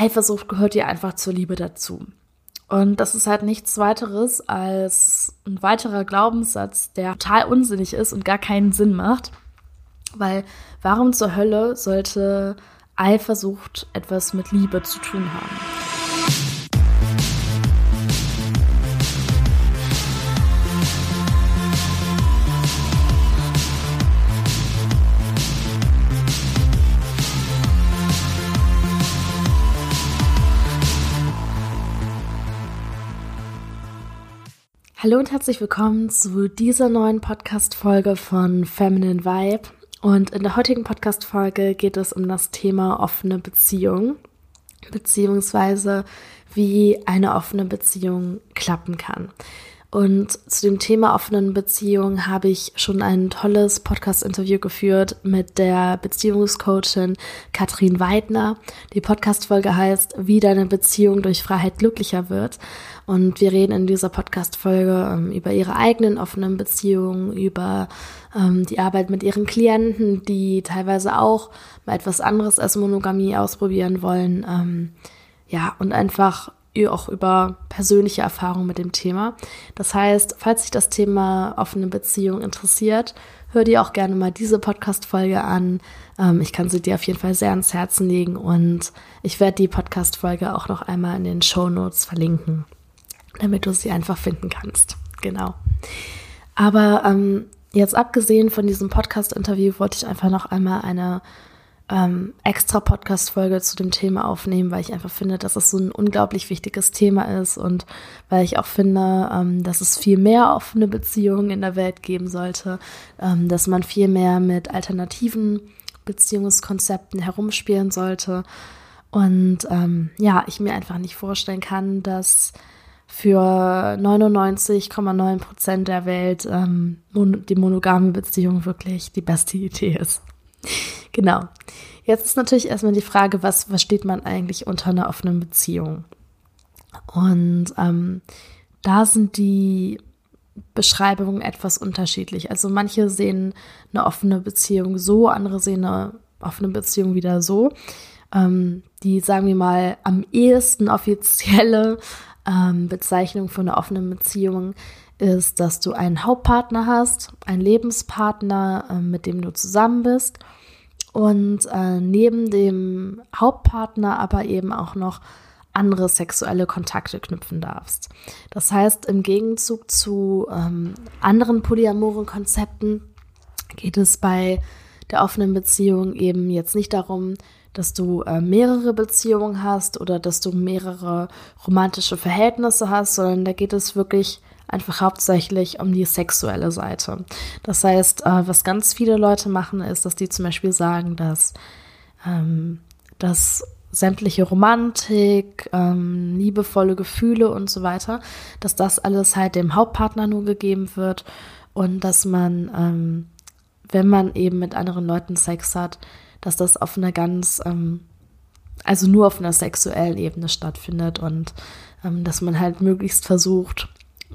Eifersucht gehört dir einfach zur Liebe dazu. Und das ist halt nichts weiteres als ein weiterer Glaubenssatz, der total unsinnig ist und gar keinen Sinn macht. Weil warum zur Hölle sollte Eifersucht etwas mit Liebe zu tun haben? Hallo und herzlich willkommen zu dieser neuen Podcast-Folge von Feminine Vibe. Und in der heutigen Podcast-Folge geht es um das Thema offene Beziehung, beziehungsweise wie eine offene Beziehung klappen kann. Und zu dem Thema offenen Beziehung habe ich schon ein tolles Podcast-Interview geführt mit der Beziehungscoachin Katrin Weidner. Die Podcast-Folge heißt, wie deine Beziehung durch Freiheit glücklicher wird. Und wir reden in dieser Podcast-Folge ähm, über ihre eigenen offenen Beziehungen, über ähm, die Arbeit mit ihren Klienten, die teilweise auch mal etwas anderes als Monogamie ausprobieren wollen. Ähm, ja, und einfach auch über persönliche Erfahrungen mit dem Thema. Das heißt, falls sich das Thema offene Beziehung interessiert, hör dir auch gerne mal diese Podcast-Folge an. Ähm, ich kann sie dir auf jeden Fall sehr ans Herzen legen und ich werde die Podcast-Folge auch noch einmal in den Show Notes verlinken, damit du sie einfach finden kannst. Genau. Aber ähm, jetzt abgesehen von diesem Podcast-Interview wollte ich einfach noch einmal eine ähm, extra Podcast-Folge zu dem Thema aufnehmen, weil ich einfach finde, dass es so ein unglaublich wichtiges Thema ist und weil ich auch finde, ähm, dass es viel mehr offene Beziehungen in der Welt geben sollte, ähm, dass man viel mehr mit alternativen Beziehungskonzepten herumspielen sollte. Und ähm, ja, ich mir einfach nicht vorstellen kann, dass für 99,9 Prozent der Welt ähm, die monogame Beziehung wirklich die beste Idee ist. Genau. Jetzt ist natürlich erstmal die Frage, was versteht man eigentlich unter einer offenen Beziehung? Und ähm, da sind die Beschreibungen etwas unterschiedlich. Also manche sehen eine offene Beziehung so, andere sehen eine offene Beziehung wieder so. Ähm, die, sagen wir mal, am ehesten offizielle ähm, Bezeichnung für eine offene Beziehung ist, dass du einen Hauptpartner hast, einen Lebenspartner, äh, mit dem du zusammen bist und äh, neben dem Hauptpartner aber eben auch noch andere sexuelle Kontakte knüpfen darfst. Das heißt, im Gegenzug zu ähm, anderen polyamoren Konzepten geht es bei der offenen Beziehung eben jetzt nicht darum, dass du äh, mehrere Beziehungen hast oder dass du mehrere romantische Verhältnisse hast, sondern da geht es wirklich einfach hauptsächlich um die sexuelle Seite. Das heißt, äh, was ganz viele Leute machen, ist, dass die zum Beispiel sagen, dass, ähm, dass sämtliche Romantik, ähm, liebevolle Gefühle und so weiter, dass das alles halt dem Hauptpartner nur gegeben wird und dass man, ähm, wenn man eben mit anderen Leuten Sex hat, dass das auf einer ganz, ähm, also nur auf einer sexuellen Ebene stattfindet und ähm, dass man halt möglichst versucht,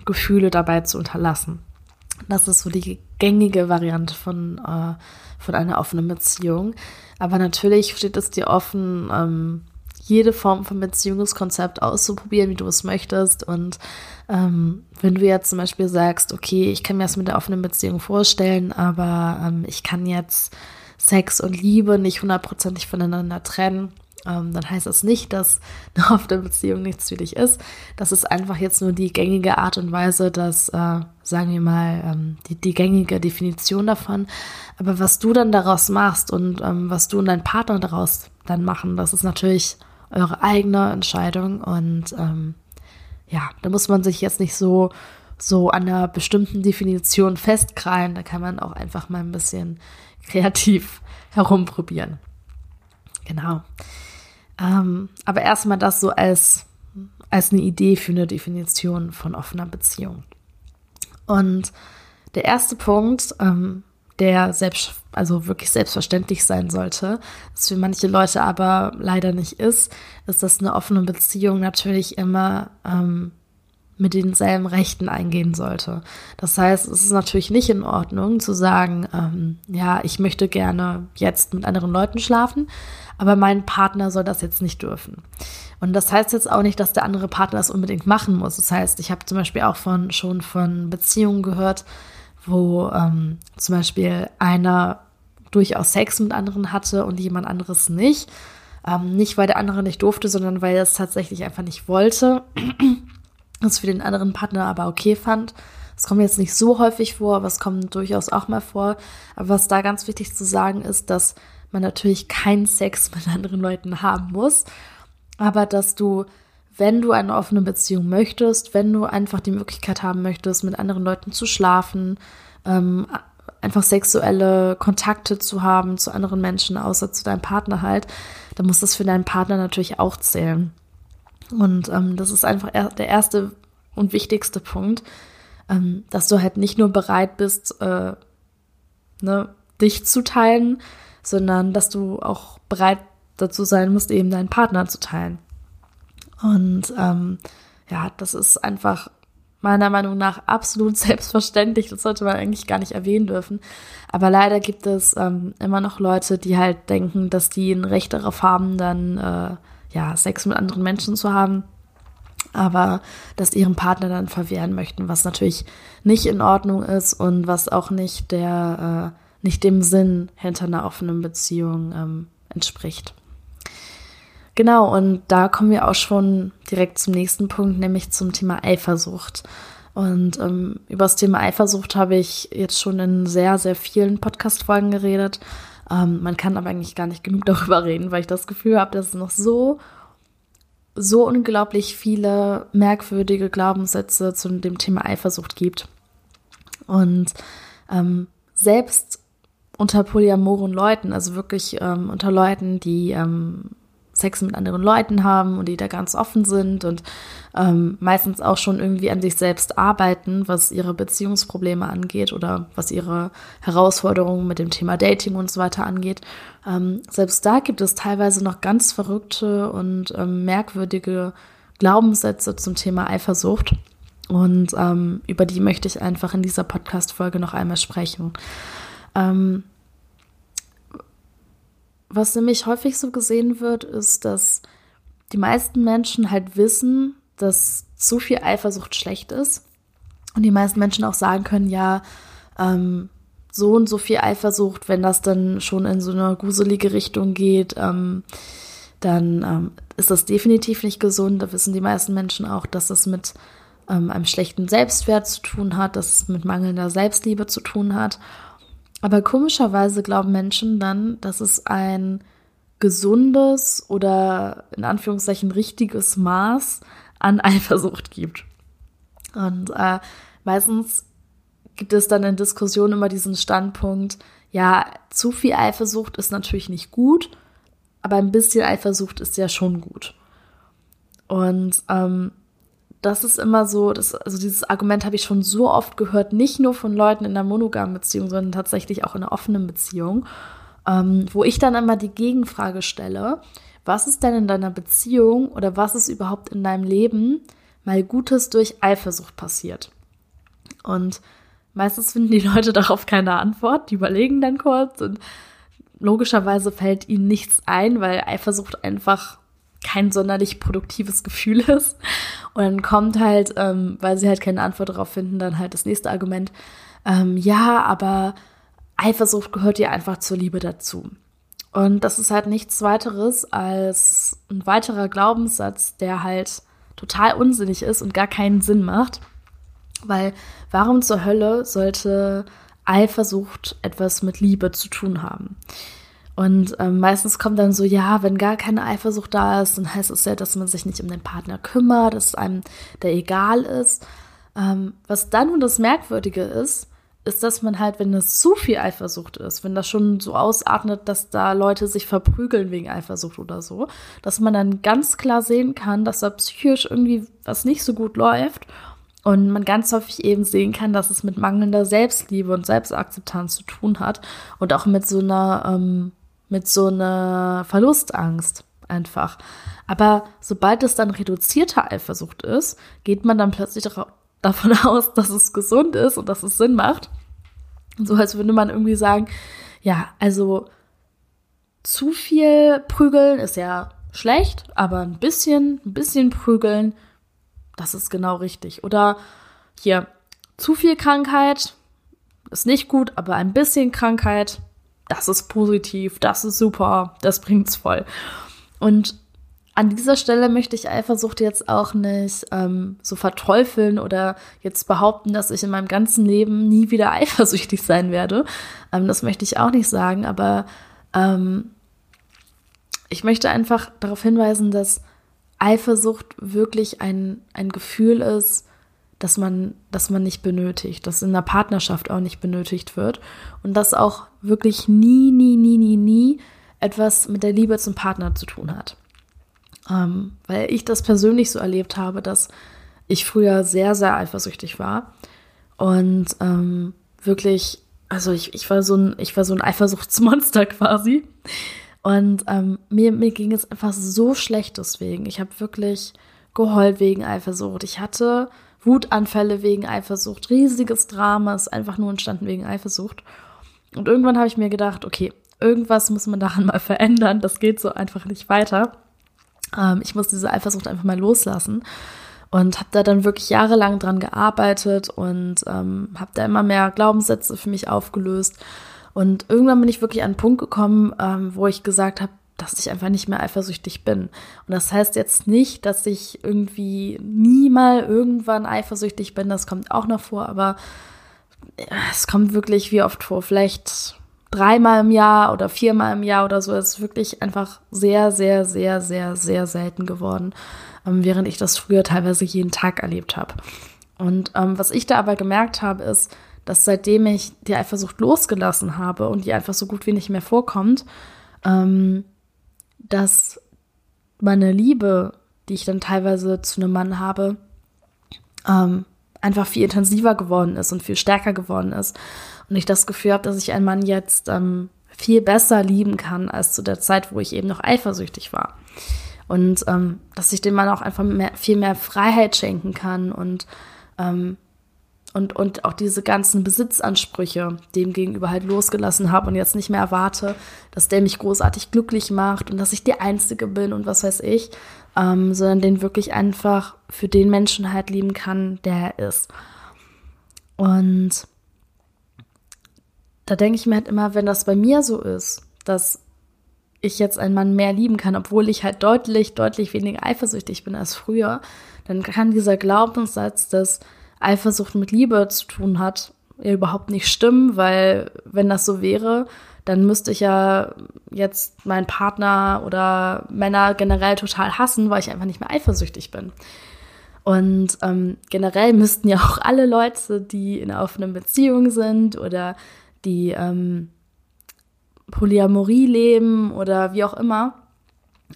Gefühle dabei zu unterlassen. Das ist so die gängige Variante von, äh, von einer offenen Beziehung. Aber natürlich steht es dir offen, ähm, jede Form von Beziehungskonzept auszuprobieren, wie du es möchtest. Und ähm, wenn du jetzt zum Beispiel sagst, okay, ich kann mir das mit der offenen Beziehung vorstellen, aber ähm, ich kann jetzt Sex und Liebe nicht hundertprozentig voneinander trennen, ähm, dann heißt das nicht, dass eine offene Beziehung nichts für dich ist. Das ist einfach jetzt nur die gängige Art und Weise, dass, äh, sagen wir mal, ähm, die, die gängige Definition davon. Aber was du dann daraus machst und ähm, was du und dein Partner daraus dann machen, das ist natürlich eure eigene Entscheidung. Und ähm, ja, da muss man sich jetzt nicht so so an einer bestimmten Definition festkrallen. Da kann man auch einfach mal ein bisschen kreativ herumprobieren. Genau. Ähm, aber erstmal das so als, als eine Idee für eine Definition von offener Beziehung. Und der erste Punkt, ähm, der selbst, also wirklich selbstverständlich sein sollte, was für manche Leute aber leider nicht ist, ist, dass eine offene Beziehung natürlich immer ähm, mit denselben Rechten eingehen sollte. Das heißt, es ist natürlich nicht in Ordnung zu sagen, ähm, ja, ich möchte gerne jetzt mit anderen Leuten schlafen, aber mein Partner soll das jetzt nicht dürfen. Und das heißt jetzt auch nicht, dass der andere Partner das unbedingt machen muss. Das heißt, ich habe zum Beispiel auch von schon von Beziehungen gehört, wo ähm, zum Beispiel einer durchaus Sex mit anderen hatte und jemand anderes nicht. Ähm, nicht, weil der andere nicht durfte, sondern weil er es tatsächlich einfach nicht wollte. Das für den anderen Partner aber okay fand. Es kommt jetzt nicht so häufig vor, aber es kommt durchaus auch mal vor. Aber was da ganz wichtig zu sagen ist, dass man natürlich keinen Sex mit anderen Leuten haben muss, aber dass du, wenn du eine offene Beziehung möchtest, wenn du einfach die Möglichkeit haben möchtest, mit anderen Leuten zu schlafen, ähm, einfach sexuelle Kontakte zu haben zu anderen Menschen, außer zu deinem Partner halt, dann muss das für deinen Partner natürlich auch zählen. Und ähm, das ist einfach der erste und wichtigste Punkt, ähm, dass du halt nicht nur bereit bist, äh, ne, dich zu teilen, sondern dass du auch bereit dazu sein musst, eben deinen Partner zu teilen. Und ähm, ja, das ist einfach meiner Meinung nach absolut selbstverständlich. Das sollte man eigentlich gar nicht erwähnen dürfen. Aber leider gibt es ähm, immer noch Leute, die halt denken, dass die ein Recht darauf haben, dann äh, ja, Sex mit anderen Menschen zu haben, aber das ihrem Partner dann verwehren möchten, was natürlich nicht in Ordnung ist und was auch nicht der, äh, nicht dem Sinn hinter einer offenen Beziehung ähm, entspricht. Genau, und da kommen wir auch schon direkt zum nächsten Punkt, nämlich zum Thema Eifersucht. Und ähm, über das Thema Eifersucht habe ich jetzt schon in sehr, sehr vielen Podcast-Folgen geredet. Ähm, man kann aber eigentlich gar nicht genug darüber reden, weil ich das Gefühl habe, dass es noch so, so unglaublich viele merkwürdige Glaubenssätze zu dem Thema Eifersucht gibt. Und ähm, selbst unter polyamoren Leuten, also wirklich ähm, unter Leuten, die ähm, Sex mit anderen Leuten haben und die da ganz offen sind und ähm, meistens auch schon irgendwie an sich selbst arbeiten, was ihre Beziehungsprobleme angeht oder was ihre Herausforderungen mit dem Thema Dating und so weiter angeht. Ähm, selbst da gibt es teilweise noch ganz verrückte und ähm, merkwürdige Glaubenssätze zum Thema Eifersucht. Und ähm, über die möchte ich einfach in dieser Podcast-Folge noch einmal sprechen. Ähm, was nämlich häufig so gesehen wird, ist, dass die meisten Menschen halt wissen, dass zu viel Eifersucht schlecht ist. Und die meisten Menschen auch sagen können, ja, ähm, so und so viel Eifersucht, wenn das dann schon in so eine gruselige Richtung geht, ähm, dann ähm, ist das definitiv nicht gesund. Da wissen die meisten Menschen auch, dass das mit ähm, einem schlechten Selbstwert zu tun hat, dass es mit mangelnder Selbstliebe zu tun hat. Aber komischerweise glauben Menschen dann, dass es ein gesundes oder in Anführungszeichen richtiges Maß an Eifersucht gibt. Und äh, meistens gibt es dann in Diskussionen immer diesen Standpunkt, ja, zu viel Eifersucht ist natürlich nicht gut, aber ein bisschen Eifersucht ist ja schon gut. Und ähm, das ist immer so, das, also dieses Argument habe ich schon so oft gehört, nicht nur von Leuten in einer monogamen Beziehung, sondern tatsächlich auch in einer offenen Beziehung, ähm, wo ich dann immer die Gegenfrage stelle, was ist denn in deiner Beziehung oder was ist überhaupt in deinem Leben mal Gutes durch Eifersucht passiert? Und meistens finden die Leute darauf keine Antwort, die überlegen dann kurz und logischerweise fällt ihnen nichts ein, weil Eifersucht einfach kein sonderlich produktives Gefühl ist. Und dann kommt halt, ähm, weil sie halt keine Antwort darauf finden, dann halt das nächste Argument. Ähm, ja, aber Eifersucht gehört ja einfach zur Liebe dazu. Und das ist halt nichts weiteres als ein weiterer Glaubenssatz, der halt total unsinnig ist und gar keinen Sinn macht. Weil warum zur Hölle sollte Eifersucht etwas mit Liebe zu tun haben? Und ähm, meistens kommt dann so, ja, wenn gar keine Eifersucht da ist, dann heißt es ja, dass man sich nicht um den Partner kümmert, dass einem der egal ist. Ähm, was dann nun das Merkwürdige ist, ist, dass man halt, wenn es zu viel Eifersucht ist, wenn das schon so ausatmet, dass da Leute sich verprügeln wegen Eifersucht oder so, dass man dann ganz klar sehen kann, dass da psychisch irgendwie was nicht so gut läuft und man ganz häufig eben sehen kann, dass es mit mangelnder Selbstliebe und Selbstakzeptanz zu tun hat und auch mit so einer ähm, mit so einer Verlustangst einfach. Aber sobald es dann reduzierte Eifersucht ist, geht man dann plötzlich davon aus, dass es gesund ist und dass es Sinn macht. So als würde man irgendwie sagen, ja, also zu viel prügeln ist ja schlecht, aber ein bisschen, ein bisschen prügeln, das ist genau richtig. Oder hier, zu viel Krankheit ist nicht gut, aber ein bisschen Krankheit, das ist positiv, das ist super, das bringt's voll. Und an dieser Stelle möchte ich Eifersucht jetzt auch nicht ähm, so verteufeln oder jetzt behaupten, dass ich in meinem ganzen Leben nie wieder eifersüchtig sein werde. Ähm, das möchte ich auch nicht sagen, aber ähm, ich möchte einfach darauf hinweisen, dass Eifersucht wirklich ein, ein Gefühl ist, dass man, dass man nicht benötigt, dass in der Partnerschaft auch nicht benötigt wird und dass auch wirklich nie, nie, nie, nie, nie etwas mit der Liebe zum Partner zu tun hat. Ähm, weil ich das persönlich so erlebt habe, dass ich früher sehr, sehr eifersüchtig war und ähm, wirklich, also ich, ich war so ein, ich war so ein Eifersuchtsmonster quasi. Und ähm, mir, mir ging es einfach so schlecht deswegen. Ich habe wirklich geheult wegen Eifersucht. Ich hatte Wutanfälle wegen Eifersucht, riesiges Drama ist einfach nur entstanden wegen Eifersucht. Und irgendwann habe ich mir gedacht, okay, irgendwas muss man daran mal verändern. Das geht so einfach nicht weiter. Ähm, ich muss diese Eifersucht einfach mal loslassen. Und habe da dann wirklich jahrelang dran gearbeitet und ähm, habe da immer mehr Glaubenssätze für mich aufgelöst und irgendwann bin ich wirklich an einen Punkt gekommen, ähm, wo ich gesagt habe, dass ich einfach nicht mehr eifersüchtig bin. Und das heißt jetzt nicht, dass ich irgendwie nie mal irgendwann eifersüchtig bin. Das kommt auch noch vor, aber es kommt wirklich wie oft vor. Vielleicht dreimal im Jahr oder viermal im Jahr oder so. Es ist wirklich einfach sehr, sehr, sehr, sehr, sehr selten geworden, ähm, während ich das früher teilweise jeden Tag erlebt habe. Und ähm, was ich da aber gemerkt habe, ist, dass seitdem ich die Eifersucht losgelassen habe und die einfach so gut wie nicht mehr vorkommt, ähm, dass meine Liebe, die ich dann teilweise zu einem Mann habe, ähm, einfach viel intensiver geworden ist und viel stärker geworden ist. Und ich das Gefühl habe, dass ich einen Mann jetzt ähm, viel besser lieben kann als zu der Zeit, wo ich eben noch eifersüchtig war. Und ähm, dass ich dem Mann auch einfach mehr, viel mehr Freiheit schenken kann und ähm, und, und auch diese ganzen Besitzansprüche dem gegenüber halt losgelassen habe und jetzt nicht mehr erwarte, dass der mich großartig glücklich macht und dass ich die Einzige bin und was weiß ich, ähm, sondern den wirklich einfach für den Menschen halt lieben kann, der er ist. Und da denke ich mir halt immer, wenn das bei mir so ist, dass ich jetzt einen Mann mehr lieben kann, obwohl ich halt deutlich, deutlich weniger eifersüchtig bin als früher, dann kann dieser Glaubenssatz, dass Eifersucht mit Liebe zu tun hat, ja überhaupt nicht stimmen, weil wenn das so wäre, dann müsste ich ja jetzt meinen Partner oder Männer generell total hassen, weil ich einfach nicht mehr eifersüchtig bin. Und ähm, generell müssten ja auch alle Leute, die in einer offenen Beziehung sind oder die ähm, Polyamorie leben oder wie auch immer,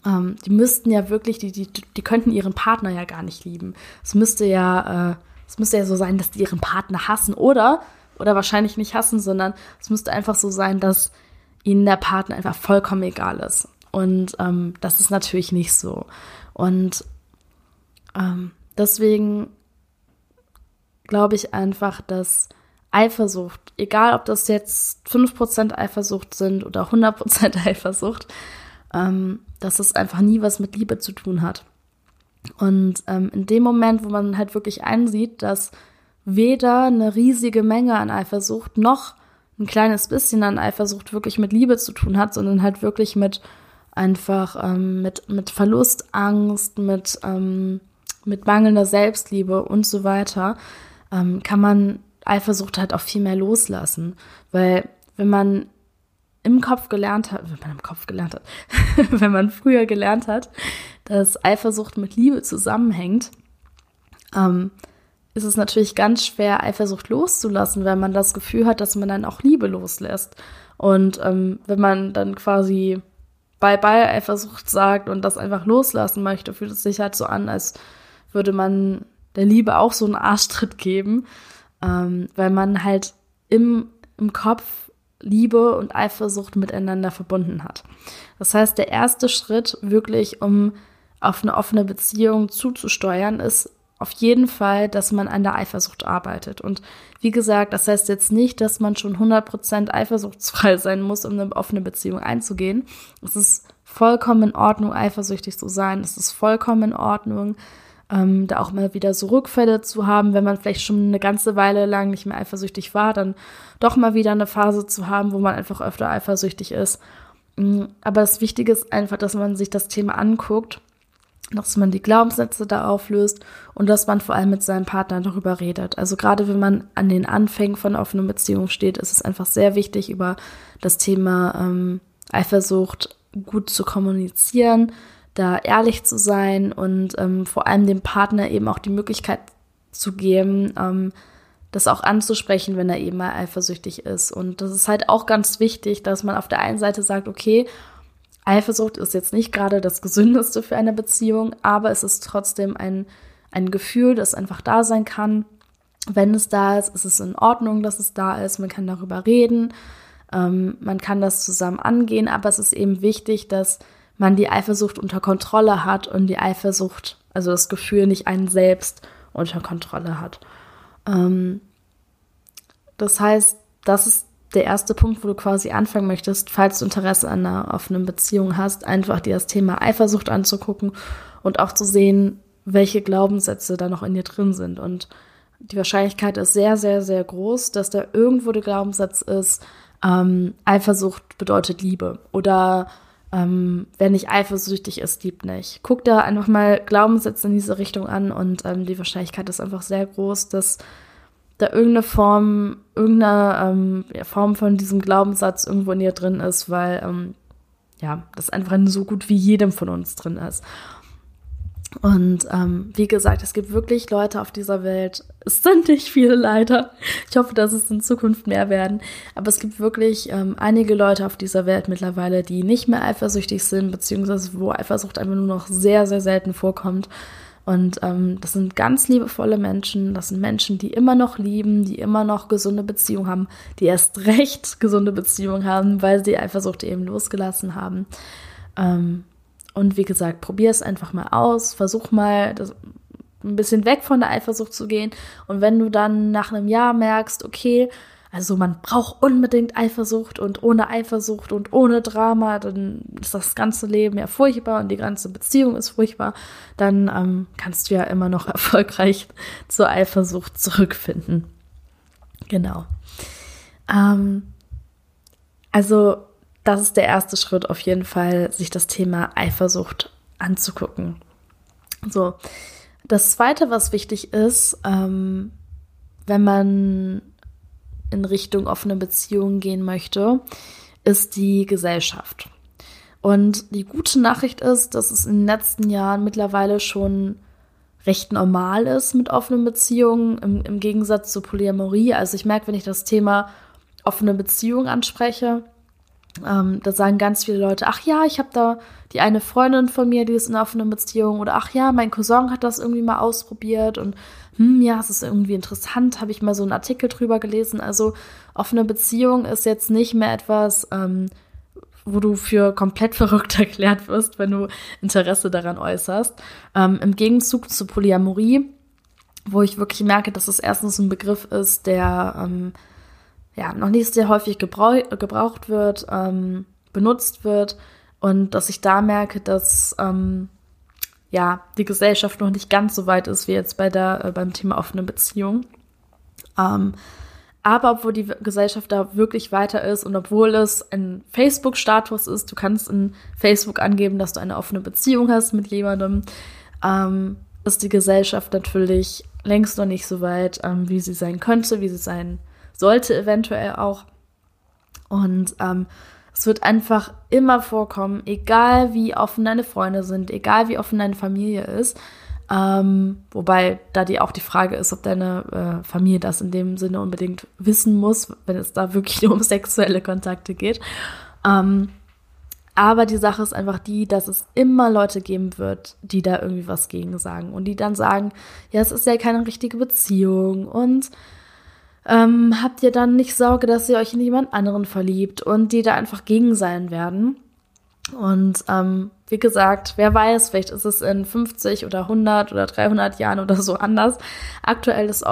ähm, die müssten ja wirklich, die, die, die könnten ihren Partner ja gar nicht lieben. Es müsste ja äh, es müsste ja so sein, dass die ihren Partner hassen oder, oder wahrscheinlich nicht hassen, sondern es müsste einfach so sein, dass ihnen der Partner einfach vollkommen egal ist. Und ähm, das ist natürlich nicht so. Und ähm, deswegen glaube ich einfach, dass Eifersucht, egal ob das jetzt 5% Eifersucht sind oder 100% Eifersucht, ähm, dass es einfach nie was mit Liebe zu tun hat. Und ähm, in dem Moment, wo man halt wirklich einsieht, dass weder eine riesige Menge an Eifersucht noch ein kleines bisschen an Eifersucht wirklich mit Liebe zu tun hat, sondern halt wirklich mit einfach ähm, mit, mit Verlustangst, mit, ähm, mit mangelnder Selbstliebe und so weiter, ähm, kann man Eifersucht halt auch viel mehr loslassen. Weil wenn man im Kopf gelernt hat, wenn man im Kopf gelernt hat, wenn man früher gelernt hat, dass Eifersucht mit Liebe zusammenhängt, ähm, ist es natürlich ganz schwer, Eifersucht loszulassen, weil man das Gefühl hat, dass man dann auch Liebe loslässt. Und ähm, wenn man dann quasi Bye-bye Eifersucht sagt und das einfach loslassen möchte, fühlt es sich halt so an, als würde man der Liebe auch so einen Arschtritt geben, ähm, weil man halt im, im Kopf Liebe und Eifersucht miteinander verbunden hat. Das heißt, der erste Schritt wirklich, um auf eine offene Beziehung zuzusteuern, ist auf jeden Fall, dass man an der Eifersucht arbeitet. Und wie gesagt, das heißt jetzt nicht, dass man schon 100% eifersuchtsfrei sein muss, um eine offene Beziehung einzugehen. Es ist vollkommen in Ordnung, eifersüchtig zu sein. Es ist vollkommen in Ordnung, ähm, da auch mal wieder so Rückfälle zu haben, wenn man vielleicht schon eine ganze Weile lang nicht mehr eifersüchtig war, dann doch mal wieder eine Phase zu haben, wo man einfach öfter eifersüchtig ist. Mm, aber das Wichtige ist einfach, dass man sich das Thema anguckt, dass man die Glaubenssätze da auflöst und dass man vor allem mit seinem Partner darüber redet. Also gerade wenn man an den Anfängen von offenen Beziehungen steht, ist es einfach sehr wichtig, über das Thema ähm, Eifersucht gut zu kommunizieren, da ehrlich zu sein und ähm, vor allem dem Partner eben auch die Möglichkeit zu geben, ähm, das auch anzusprechen, wenn er eben mal eifersüchtig ist. Und das ist halt auch ganz wichtig, dass man auf der einen Seite sagt, okay, Eifersucht ist jetzt nicht gerade das Gesündeste für eine Beziehung, aber es ist trotzdem ein, ein Gefühl, das einfach da sein kann. Wenn es da ist, ist es in Ordnung, dass es da ist. Man kann darüber reden, ähm, man kann das zusammen angehen, aber es ist eben wichtig, dass man die Eifersucht unter Kontrolle hat und die Eifersucht, also das Gefühl nicht einen selbst unter Kontrolle hat. Ähm, das heißt, das ist der erste Punkt, wo du quasi anfangen möchtest, falls du Interesse an einer offenen Beziehung hast, einfach dir das Thema Eifersucht anzugucken und auch zu sehen, welche Glaubenssätze da noch in dir drin sind. Und die Wahrscheinlichkeit ist sehr, sehr, sehr groß, dass da irgendwo der Glaubenssatz ist, ähm, Eifersucht bedeutet Liebe oder ähm, wer nicht eifersüchtig ist, liebt nicht. Guck da einfach mal Glaubenssätze in diese Richtung an und ähm, die Wahrscheinlichkeit ist einfach sehr groß, dass da irgendeine Form, irgendeine ähm, Form von diesem Glaubenssatz irgendwo in dir drin ist, weil ähm, ja, das einfach in so gut wie jedem von uns drin ist. Und ähm, wie gesagt, es gibt wirklich Leute auf dieser Welt. Es sind nicht viele leider. Ich hoffe, dass es in Zukunft mehr werden. Aber es gibt wirklich ähm, einige Leute auf dieser Welt mittlerweile, die nicht mehr eifersüchtig sind, beziehungsweise wo Eifersucht einfach nur noch sehr, sehr selten vorkommt. Und ähm, das sind ganz liebevolle Menschen. Das sind Menschen, die immer noch lieben, die immer noch gesunde Beziehungen haben, die erst recht gesunde Beziehungen haben, weil sie Eifersucht eben losgelassen haben. Ähm, und wie gesagt, probier es einfach mal aus, versuch mal das, ein bisschen weg von der Eifersucht zu gehen. Und wenn du dann nach einem Jahr merkst, okay, also man braucht unbedingt Eifersucht und ohne Eifersucht und ohne Drama, dann ist das ganze Leben ja furchtbar und die ganze Beziehung ist furchtbar, dann ähm, kannst du ja immer noch erfolgreich zur Eifersucht zurückfinden. Genau. Ähm, also das ist der erste Schritt auf jeden Fall, sich das Thema Eifersucht anzugucken. So, das zweite, was wichtig ist, ähm, wenn man in Richtung offene Beziehungen gehen möchte, ist die Gesellschaft. Und die gute Nachricht ist, dass es in den letzten Jahren mittlerweile schon recht normal ist mit offenen Beziehungen, im, im Gegensatz zur Polyamorie. Also ich merke, wenn ich das Thema offene Beziehung anspreche, ähm, da sagen ganz viele Leute, ach ja, ich habe da die eine Freundin von mir, die ist in offenen Beziehung oder ach ja, mein Cousin hat das irgendwie mal ausprobiert und hm, ja, es ist irgendwie interessant, habe ich mal so einen Artikel drüber gelesen. Also offene Beziehung ist jetzt nicht mehr etwas, ähm, wo du für komplett verrückt erklärt wirst, wenn du Interesse daran äußerst. Ähm, Im Gegenzug zu Polyamorie, wo ich wirklich merke, dass es erstens ein Begriff ist, der ähm, ja, noch nicht sehr häufig gebrauch, gebraucht wird, ähm, benutzt wird und dass ich da merke, dass ähm, ja, die Gesellschaft noch nicht ganz so weit ist wie jetzt bei der, äh, beim Thema offene Beziehung. Ähm, aber obwohl die Gesellschaft da wirklich weiter ist und obwohl es ein Facebook-Status ist, du kannst in Facebook angeben, dass du eine offene Beziehung hast mit jemandem, ähm, ist die Gesellschaft natürlich längst noch nicht so weit, ähm, wie sie sein könnte, wie sie sein sollte eventuell auch. Und ähm, es wird einfach immer vorkommen, egal wie offen deine Freunde sind, egal wie offen deine Familie ist. Ähm, wobei da die auch die Frage ist, ob deine äh, Familie das in dem Sinne unbedingt wissen muss, wenn es da wirklich nur um sexuelle Kontakte geht. Ähm, aber die Sache ist einfach die, dass es immer Leute geben wird, die da irgendwie was gegen sagen und die dann sagen, ja, es ist ja keine richtige Beziehung und ähm, habt ihr dann nicht Sorge, dass ihr euch in jemand anderen verliebt und die da einfach gegen sein werden. Und ähm, wie gesagt, wer weiß, vielleicht ist es in 50 oder 100 oder 300 Jahren oder so anders. Aktuell ist,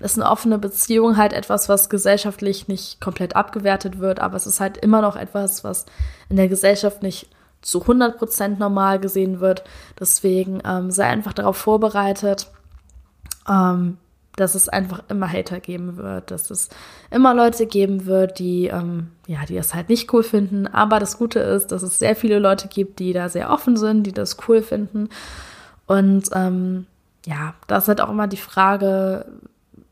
ist eine offene Beziehung halt etwas, was gesellschaftlich nicht komplett abgewertet wird, aber es ist halt immer noch etwas, was in der Gesellschaft nicht zu 100 Prozent normal gesehen wird. Deswegen ähm, sei einfach darauf vorbereitet, ähm, dass es einfach immer Hater geben wird, dass es immer Leute geben wird, die, ähm, ja, die das halt nicht cool finden. Aber das Gute ist, dass es sehr viele Leute gibt, die da sehr offen sind, die das cool finden. Und ähm, ja, da ist halt auch immer die Frage,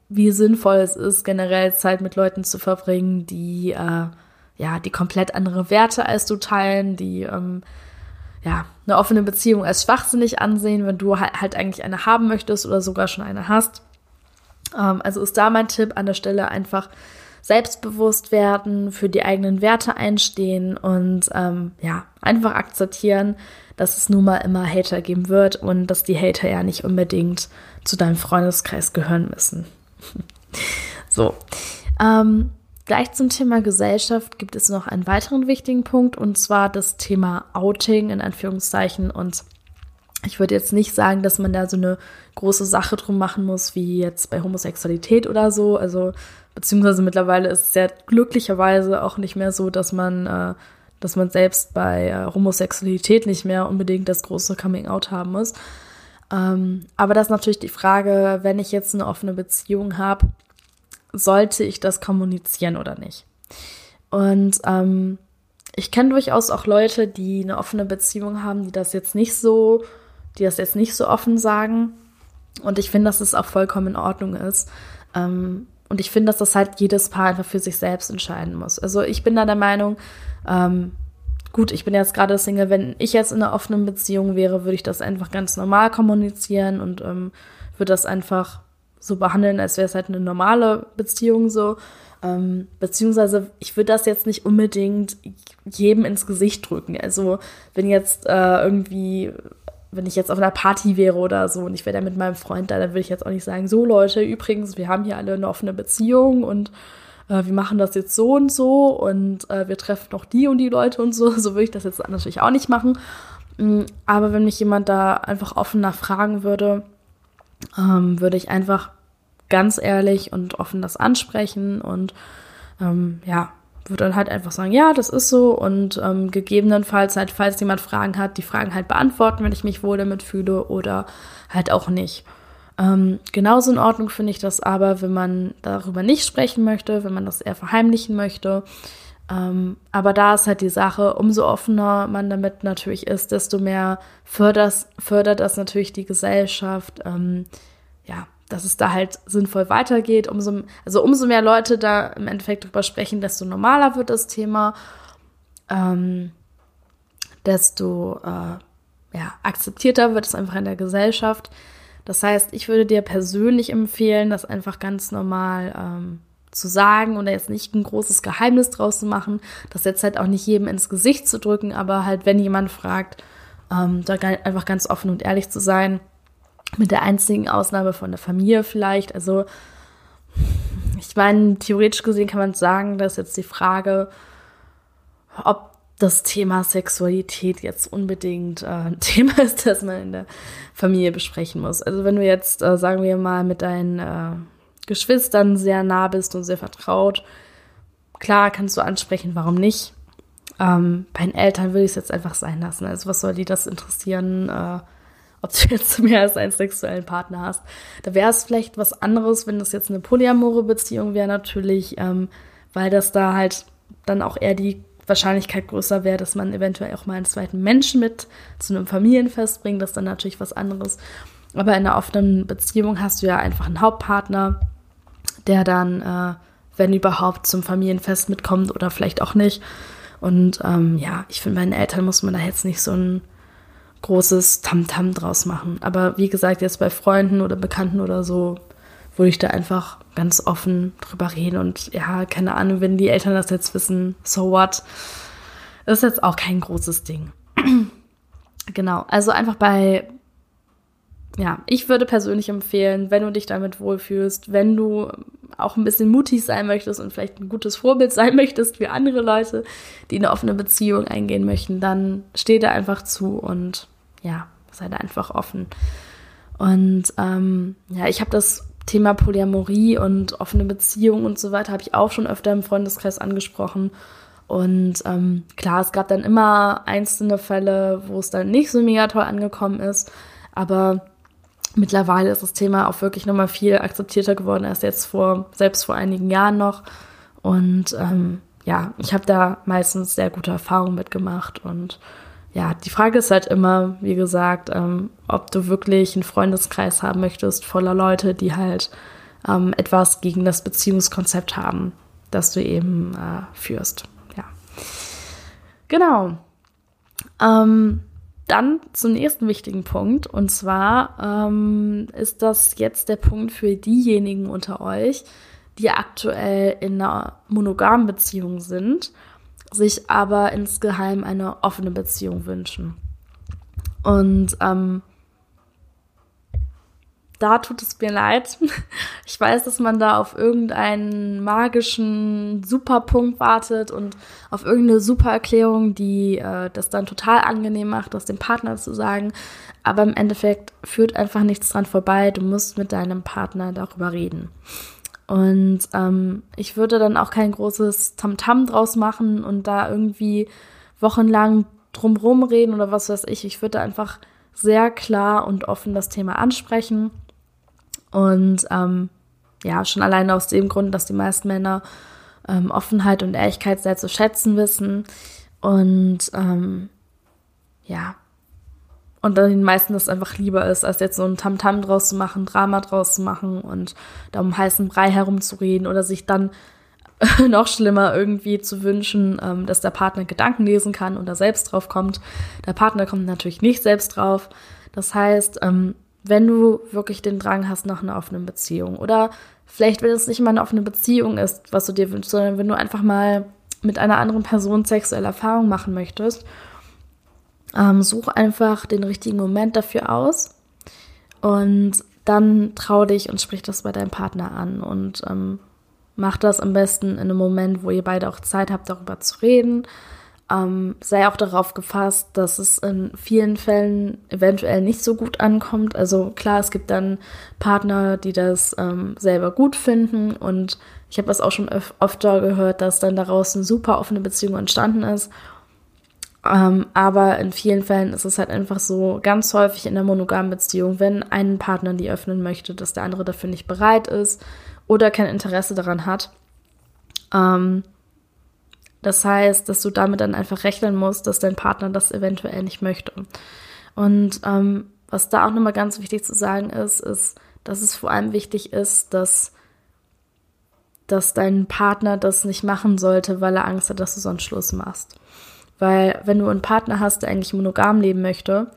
wie sinnvoll es ist, generell Zeit mit Leuten zu verbringen, die äh, ja, die komplett andere Werte als du teilen, die ähm, ja, eine offene Beziehung als schwachsinnig ansehen, wenn du halt, halt eigentlich eine haben möchtest oder sogar schon eine hast. Ähm, also ist da mein Tipp an der Stelle einfach selbstbewusst werden, für die eigenen Werte einstehen und ähm, ja, einfach akzeptieren, dass es nun mal immer Hater geben wird und dass die Hater ja nicht unbedingt zu deinem Freundeskreis gehören müssen. so. Ähm, Gleich zum Thema Gesellschaft gibt es noch einen weiteren wichtigen Punkt und zwar das Thema Outing in Anführungszeichen. Und ich würde jetzt nicht sagen, dass man da so eine große Sache drum machen muss, wie jetzt bei Homosexualität oder so. Also, beziehungsweise mittlerweile ist es ja glücklicherweise auch nicht mehr so, dass man, äh, dass man selbst bei äh, Homosexualität nicht mehr unbedingt das große Coming-out haben muss. Ähm, aber das ist natürlich die Frage, wenn ich jetzt eine offene Beziehung habe, sollte ich das kommunizieren oder nicht? Und ähm, ich kenne durchaus auch Leute, die eine offene Beziehung haben, die das jetzt nicht so, die das jetzt nicht so offen sagen. Und ich finde, dass es auch vollkommen in Ordnung ist. Ähm, und ich finde, dass das halt jedes Paar einfach für sich selbst entscheiden muss. Also ich bin da der Meinung, ähm, gut, ich bin jetzt gerade Single, wenn ich jetzt in einer offenen Beziehung wäre, würde ich das einfach ganz normal kommunizieren und ähm, würde das einfach so behandeln, als wäre es halt eine normale Beziehung so. Ähm, beziehungsweise ich würde das jetzt nicht unbedingt jedem ins Gesicht drücken. Also wenn jetzt äh, irgendwie, wenn ich jetzt auf einer Party wäre oder so und ich wäre da mit meinem Freund da, dann würde ich jetzt auch nicht sagen, so Leute, übrigens, wir haben hier alle eine offene Beziehung und äh, wir machen das jetzt so und so und äh, wir treffen noch die und die Leute und so. So würde ich das jetzt natürlich auch nicht machen. Mm, aber wenn mich jemand da einfach offen nachfragen würde, ähm, würde ich einfach ganz ehrlich und offen das ansprechen und ähm, ja, würde dann halt einfach sagen, ja, das ist so und ähm, gegebenenfalls halt, falls jemand Fragen hat, die Fragen halt beantworten, wenn ich mich wohl damit fühle oder halt auch nicht. Ähm, genauso in Ordnung finde ich das aber, wenn man darüber nicht sprechen möchte, wenn man das eher verheimlichen möchte. Ähm, aber da ist halt die Sache, umso offener man damit natürlich ist, desto mehr fördert, fördert das natürlich die Gesellschaft. Ähm, ja, dass es da halt sinnvoll weitergeht. Umso, also umso mehr Leute da im Endeffekt drüber sprechen, desto normaler wird das Thema, ähm, desto äh, ja, akzeptierter wird es einfach in der Gesellschaft. Das heißt, ich würde dir persönlich empfehlen, das einfach ganz normal ähm, zu sagen und jetzt nicht ein großes Geheimnis draus zu machen, das jetzt halt auch nicht jedem ins Gesicht zu drücken, aber halt, wenn jemand fragt, ähm, da einfach ganz offen und ehrlich zu sein mit der einzigen Ausnahme von der Familie vielleicht. Also, ich meine, theoretisch gesehen kann man sagen, dass jetzt die Frage, ob das Thema Sexualität jetzt unbedingt äh, ein Thema ist, das man in der Familie besprechen muss. Also wenn du jetzt, äh, sagen wir mal, mit deinen äh, Geschwistern sehr nah bist und sehr vertraut, klar kannst du ansprechen, warum nicht. Ähm, bei den Eltern würde ich es jetzt einfach sein lassen. Also was soll die das interessieren? Äh, ob du jetzt mehr als einen sexuellen Partner hast. Da wäre es vielleicht was anderes, wenn das jetzt eine polyamore Beziehung wäre, natürlich, ähm, weil das da halt dann auch eher die Wahrscheinlichkeit größer wäre, dass man eventuell auch mal einen zweiten Menschen mit zu einem Familienfest bringt. Das ist dann natürlich was anderes. Aber in einer offenen Beziehung hast du ja einfach einen Hauptpartner, der dann, äh, wenn überhaupt, zum Familienfest mitkommt oder vielleicht auch nicht. Und ähm, ja, ich finde, bei den Eltern muss man da jetzt nicht so ein großes Tamtam -Tam draus machen. Aber wie gesagt, jetzt bei Freunden oder Bekannten oder so, würde ich da einfach ganz offen drüber reden. Und ja, keine Ahnung, wenn die Eltern das jetzt wissen, so what? Ist jetzt auch kein großes Ding. genau, also einfach bei ja, ich würde persönlich empfehlen, wenn du dich damit wohlfühlst, wenn du auch ein bisschen mutig sein möchtest und vielleicht ein gutes Vorbild sein möchtest für andere Leute, die eine offene Beziehung eingehen möchten, dann steh da einfach zu und ja, sei da einfach offen. Und ähm, ja, ich habe das Thema Polyamorie und offene Beziehung und so weiter, habe ich auch schon öfter im Freundeskreis angesprochen. Und ähm, klar, es gab dann immer einzelne Fälle, wo es dann nicht so mega toll angekommen ist. Aber mittlerweile ist das Thema auch wirklich nochmal viel akzeptierter geworden als jetzt vor, selbst vor einigen Jahren noch. Und ähm, ja, ich habe da meistens sehr gute Erfahrungen mitgemacht. Und ja, die Frage ist halt immer, wie gesagt, ähm, ob du wirklich einen Freundeskreis haben möchtest voller Leute, die halt ähm, etwas gegen das Beziehungskonzept haben, das du eben äh, führst. Ja. Genau. Ähm, dann zum nächsten wichtigen Punkt. Und zwar ähm, ist das jetzt der Punkt für diejenigen unter euch, die aktuell in einer monogamen Beziehung sind, sich aber insgeheim eine offene Beziehung wünschen. Und ähm, da tut es mir leid. Ich weiß, dass man da auf irgendeinen magischen Superpunkt wartet und auf irgendeine Supererklärung, die äh, das dann total angenehm macht, das dem Partner zu sagen. Aber im Endeffekt führt einfach nichts dran vorbei. Du musst mit deinem Partner darüber reden. Und ähm, ich würde dann auch kein großes Tamtam -Tam draus machen und da irgendwie wochenlang drumrum reden oder was weiß ich. Ich würde einfach sehr klar und offen das Thema ansprechen und ähm, ja, schon alleine aus dem Grund, dass die meisten Männer ähm, Offenheit und Ehrlichkeit sehr zu schätzen wissen. Und ähm, ja, und dann den meisten das einfach lieber ist, als jetzt so ein Tamtam -Tam draus zu machen, Drama draus zu machen und da um heißen Brei herumzureden oder sich dann noch schlimmer irgendwie zu wünschen, ähm, dass der Partner Gedanken lesen kann und da selbst drauf kommt. Der Partner kommt natürlich nicht selbst drauf. Das heißt, ähm, wenn du wirklich den Drang hast nach einer offenen Beziehung. Oder vielleicht, wenn es nicht mal eine offene Beziehung ist, was du dir wünschst, sondern wenn du einfach mal mit einer anderen Person sexuelle Erfahrung machen möchtest, ähm, such einfach den richtigen Moment dafür aus und dann trau dich und sprich das bei deinem Partner an und ähm, mach das am besten in einem Moment, wo ihr beide auch Zeit habt, darüber zu reden ähm, sei auch darauf gefasst, dass es in vielen Fällen eventuell nicht so gut ankommt. Also klar, es gibt dann Partner, die das ähm, selber gut finden und ich habe das auch schon öf öfter gehört, dass dann daraus eine super offene Beziehung entstanden ist. Ähm, aber in vielen Fällen ist es halt einfach so, ganz häufig in der monogamen Beziehung, wenn ein Partner die öffnen möchte, dass der andere dafür nicht bereit ist oder kein Interesse daran hat, ähm, das heißt, dass du damit dann einfach rechnen musst, dass dein Partner das eventuell nicht möchte. Und ähm, was da auch nochmal ganz wichtig zu sagen ist, ist, dass es vor allem wichtig ist, dass, dass dein Partner das nicht machen sollte, weil er Angst hat, dass du sonst Schluss machst. Weil wenn du einen Partner hast, der eigentlich monogam leben möchte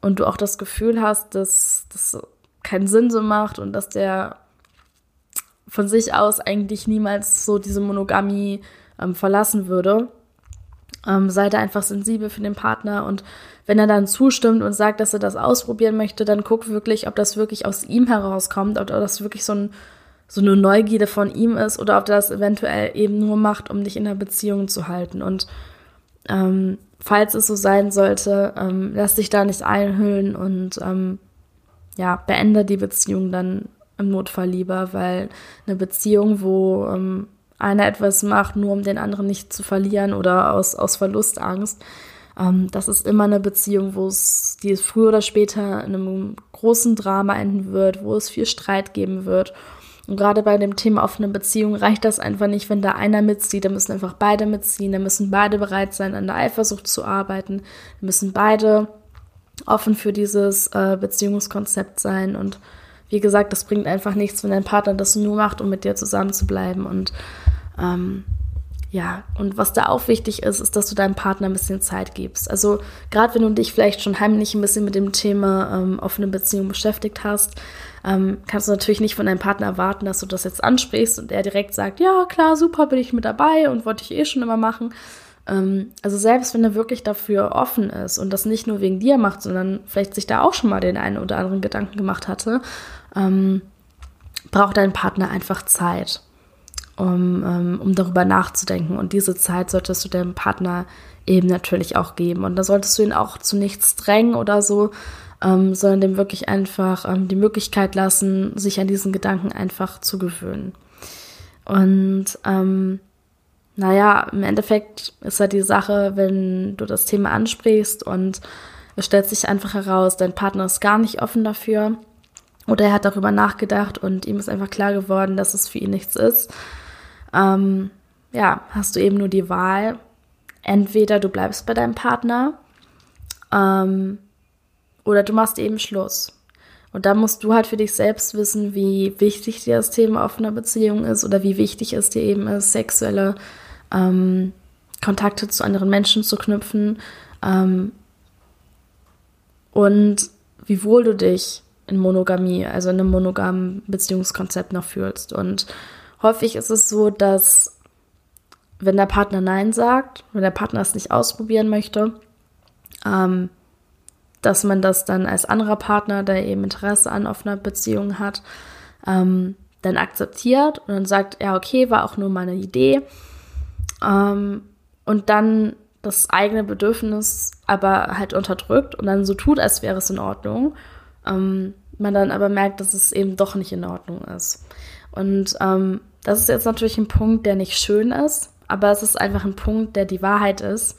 und du auch das Gefühl hast, dass das keinen Sinn so macht und dass der von sich aus eigentlich niemals so diese Monogamie ähm, verlassen würde. Ähm, sei da einfach sensibel für den Partner und wenn er dann zustimmt und sagt, dass er das ausprobieren möchte, dann guck wirklich, ob das wirklich aus ihm herauskommt, ob das wirklich so, ein, so eine Neugierde von ihm ist oder ob er das eventuell eben nur macht, um dich in der Beziehung zu halten. Und ähm, falls es so sein sollte, ähm, lass dich da nicht einhüllen und ähm, ja, beende die Beziehung dann im Notfall lieber, weil eine Beziehung, wo ähm, einer etwas macht, nur um den anderen nicht zu verlieren oder aus, aus Verlustangst. Ähm, das ist immer eine Beziehung, wo es, die früher oder später in einem großen Drama enden wird, wo es viel Streit geben wird. Und gerade bei dem Thema offene Beziehung reicht das einfach nicht, wenn da einer mitzieht. Da müssen einfach beide mitziehen. Da müssen beide bereit sein, an der Eifersucht zu arbeiten. Da müssen beide offen für dieses äh, Beziehungskonzept sein. Und wie gesagt, das bringt einfach nichts, wenn dein Partner das nur macht, um mit dir zusammen zu bleiben. Und ähm, ja, und was da auch wichtig ist, ist, dass du deinem Partner ein bisschen Zeit gibst. Also gerade wenn du dich vielleicht schon heimlich ein bisschen mit dem Thema ähm, offene Beziehung beschäftigt hast, ähm, kannst du natürlich nicht von deinem Partner erwarten, dass du das jetzt ansprichst und er direkt sagt, ja klar, super, bin ich mit dabei und wollte ich eh schon immer machen. Ähm, also selbst wenn er wirklich dafür offen ist und das nicht nur wegen dir macht, sondern vielleicht sich da auch schon mal den einen oder anderen Gedanken gemacht hatte, ähm, braucht dein Partner einfach Zeit, um, ähm, um darüber nachzudenken. Und diese Zeit solltest du deinem Partner eben natürlich auch geben. Und da solltest du ihn auch zu nichts drängen oder so, ähm, sondern dem wirklich einfach ähm, die Möglichkeit lassen, sich an diesen Gedanken einfach zu gewöhnen. Und ähm, naja, im Endeffekt ist halt die Sache, wenn du das Thema ansprichst und es stellt sich einfach heraus, dein Partner ist gar nicht offen dafür oder er hat darüber nachgedacht und ihm ist einfach klar geworden, dass es für ihn nichts ist. Ähm, ja, hast du eben nur die Wahl, entweder du bleibst bei deinem Partner ähm, oder du machst eben Schluss. Und da musst du halt für dich selbst wissen, wie wichtig dir das Thema offener Beziehung ist oder wie wichtig es dir eben ist, sexuelle ähm, Kontakte zu anderen Menschen zu knüpfen ähm, und wie wohl du dich in Monogamie, also in einem monogamen Beziehungskonzept noch fühlst. Und häufig ist es so, dass wenn der Partner Nein sagt, wenn der Partner es nicht ausprobieren möchte, ähm, dass man das dann als anderer Partner, der eben Interesse an offener Beziehung hat, ähm, dann akzeptiert und dann sagt, ja, okay, war auch nur meine Idee. Ähm, und dann das eigene Bedürfnis aber halt unterdrückt und dann so tut, als wäre es in Ordnung. Ähm, man dann aber merkt, dass es eben doch nicht in Ordnung ist. Und ähm, das ist jetzt natürlich ein Punkt, der nicht schön ist, aber es ist einfach ein Punkt, der die Wahrheit ist,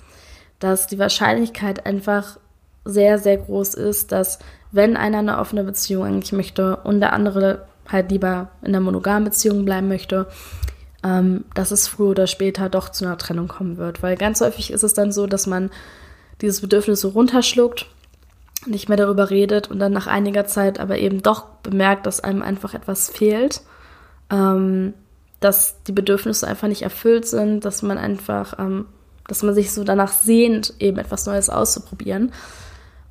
dass die Wahrscheinlichkeit einfach sehr, sehr groß ist, dass wenn einer eine offene Beziehung eigentlich möchte und der andere halt lieber in der monogamen Beziehung bleiben möchte, ähm, dass es früher oder später doch zu einer Trennung kommen wird. Weil ganz häufig ist es dann so, dass man dieses Bedürfnis so runterschluckt, nicht mehr darüber redet und dann nach einiger Zeit aber eben doch bemerkt, dass einem einfach etwas fehlt. Ähm, dass die Bedürfnisse einfach nicht erfüllt sind, dass man einfach, ähm, dass man sich so danach sehnt, eben etwas Neues auszuprobieren.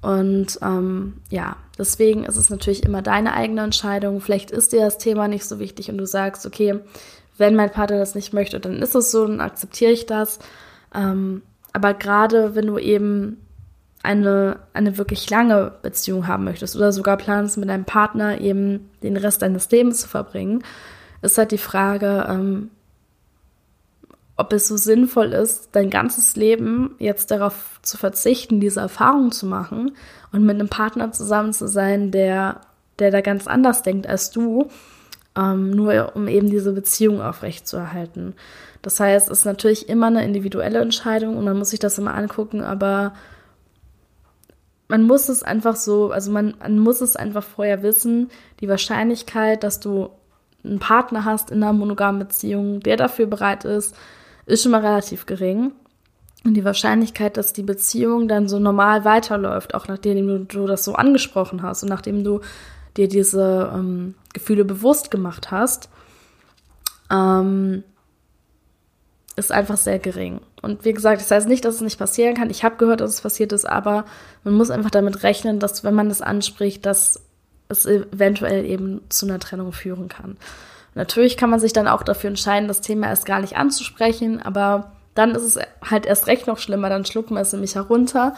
Und ähm, ja, deswegen ist es natürlich immer deine eigene Entscheidung. Vielleicht ist dir das Thema nicht so wichtig und du sagst, okay, wenn mein Partner das nicht möchte, dann ist es so, dann akzeptiere ich das. Ähm, aber gerade wenn du eben eine, eine wirklich lange Beziehung haben möchtest oder sogar planst, mit deinem Partner eben den Rest deines Lebens zu verbringen, ist halt die Frage, ähm, ob es so sinnvoll ist, dein ganzes Leben jetzt darauf zu verzichten, diese Erfahrung zu machen und mit einem Partner zusammen zu sein, der, der da ganz anders denkt als du ähm, nur um eben diese Beziehung aufrechtzuerhalten. Das heißt, es ist natürlich immer eine individuelle Entscheidung und man muss sich das immer angucken, aber man muss es einfach so, also man, man muss es einfach vorher wissen, die Wahrscheinlichkeit, dass du einen Partner hast in einer monogamen Beziehung, der dafür bereit ist, ist schon mal relativ gering. Und die Wahrscheinlichkeit, dass die Beziehung dann so normal weiterläuft, auch nachdem du, du das so angesprochen hast und nachdem du dir diese ähm, Gefühle bewusst gemacht hast, ähm, ist einfach sehr gering. Und wie gesagt, das heißt nicht, dass es nicht passieren kann. Ich habe gehört, dass es passiert ist, aber man muss einfach damit rechnen, dass wenn man das anspricht, dass es eventuell eben zu einer Trennung führen kann. Natürlich kann man sich dann auch dafür entscheiden, das Thema erst gar nicht anzusprechen, aber dann ist es halt erst recht noch schlimmer, dann schluckt man es nämlich herunter.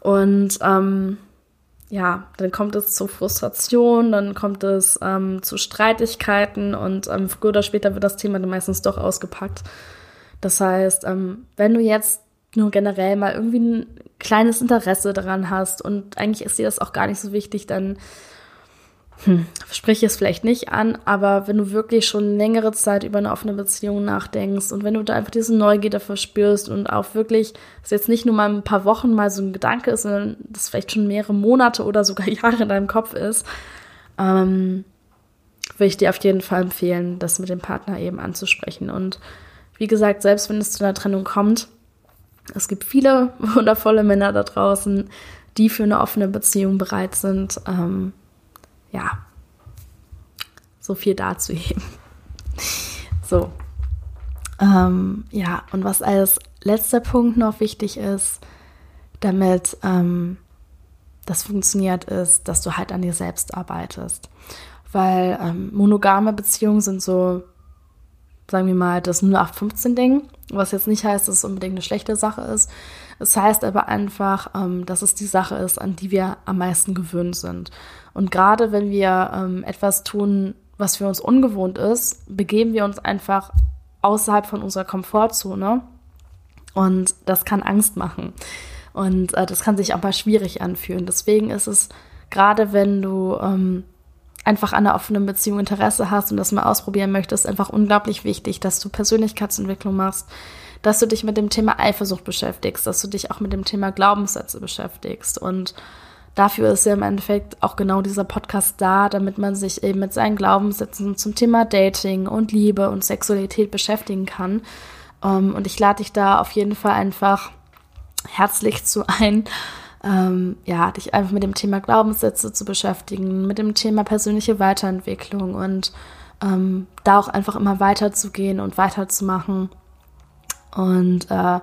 Und ähm, ja, dann kommt es zu Frustration, dann kommt es ähm, zu Streitigkeiten und ähm, früher oder später wird das Thema dann meistens doch ausgepackt. Das heißt, ähm, wenn du jetzt nur generell mal irgendwie ein kleines Interesse daran hast und eigentlich ist dir das auch gar nicht so wichtig, dann hm, sprich es vielleicht nicht an, aber wenn du wirklich schon längere Zeit über eine offene Beziehung nachdenkst und wenn du da einfach diese Neugierde verspürst und auch wirklich, dass jetzt nicht nur mal ein paar Wochen mal so ein Gedanke ist, sondern das vielleicht schon mehrere Monate oder sogar Jahre in deinem Kopf ist, ähm, würde ich dir auf jeden Fall empfehlen, das mit dem Partner eben anzusprechen. Und wie gesagt, selbst wenn es zu einer Trennung kommt, es gibt viele wundervolle Männer da draußen, die für eine offene Beziehung bereit sind. Ähm, ja, so viel dazu eben. So. Ähm, ja, und was als letzter Punkt noch wichtig ist, damit ähm, das funktioniert, ist, dass du halt an dir selbst arbeitest. Weil ähm, monogame Beziehungen sind so sagen wir mal, das 0815-Ding, was jetzt nicht heißt, dass es unbedingt eine schlechte Sache ist. Es heißt aber einfach, ähm, dass es die Sache ist, an die wir am meisten gewöhnt sind. Und gerade wenn wir ähm, etwas tun, was für uns ungewohnt ist, begeben wir uns einfach außerhalb von unserer Komfortzone. Und das kann Angst machen. Und äh, das kann sich auch mal schwierig anfühlen. Deswegen ist es, gerade wenn du ähm, einfach an einer offenen Beziehung Interesse hast und das mal ausprobieren möchtest, einfach unglaublich wichtig, dass du Persönlichkeitsentwicklung machst, dass du dich mit dem Thema Eifersucht beschäftigst, dass du dich auch mit dem Thema Glaubenssätze beschäftigst. Und dafür ist ja im Endeffekt auch genau dieser Podcast da, damit man sich eben mit seinen Glaubenssätzen zum Thema Dating und Liebe und Sexualität beschäftigen kann. Um, ähm, und ich lade dich da auf jeden Fall einfach herzlich zu ein, ähm, ja, dich einfach mit dem Thema Glaubenssätze zu beschäftigen, mit dem Thema persönliche Weiterentwicklung und ähm, da auch einfach immer weiterzugehen und weiterzumachen. Und äh,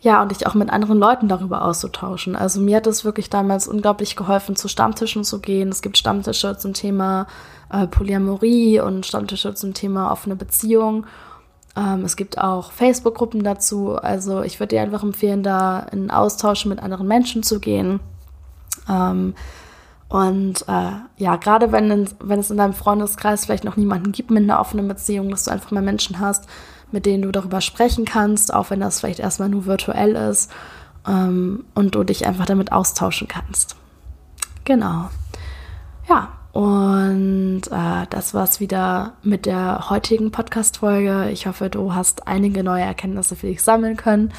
ja, und dich auch mit anderen Leuten darüber auszutauschen. Also mir hat es wirklich damals unglaublich geholfen, zu Stammtischen zu gehen. Es gibt Stammtische zum Thema äh, Polyamorie und Stammtische zum Thema offene Beziehung. Ähm, es gibt auch Facebook-Gruppen dazu. Also ich würde dir einfach empfehlen, da in Austausch mit anderen Menschen zu gehen. Ähm, und äh, ja, gerade wenn, wenn es in deinem Freundeskreis vielleicht noch niemanden gibt mit einer offenen Beziehung, dass du einfach mal Menschen hast, mit denen du darüber sprechen kannst, auch wenn das vielleicht erstmal nur virtuell ist ähm, und du dich einfach damit austauschen kannst. Genau. Ja, und äh, das war's wieder mit der heutigen Podcast-Folge. Ich hoffe, du hast einige neue Erkenntnisse für dich sammeln können.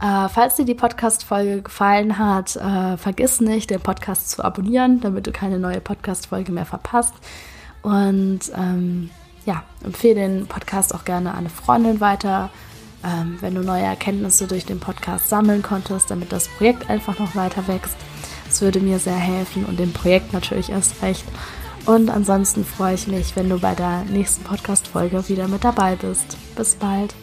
Äh, falls dir die Podcast-Folge gefallen hat, äh, vergiss nicht, den Podcast zu abonnieren, damit du keine neue Podcast-Folge mehr verpasst. Und ähm, ja, empfehle den Podcast auch gerne an eine Freundin weiter, ähm, wenn du neue Erkenntnisse durch den Podcast sammeln konntest, damit das Projekt einfach noch weiter wächst. Es würde mir sehr helfen und dem Projekt natürlich erst recht. Und ansonsten freue ich mich, wenn du bei der nächsten Podcast-Folge wieder mit dabei bist. Bis bald.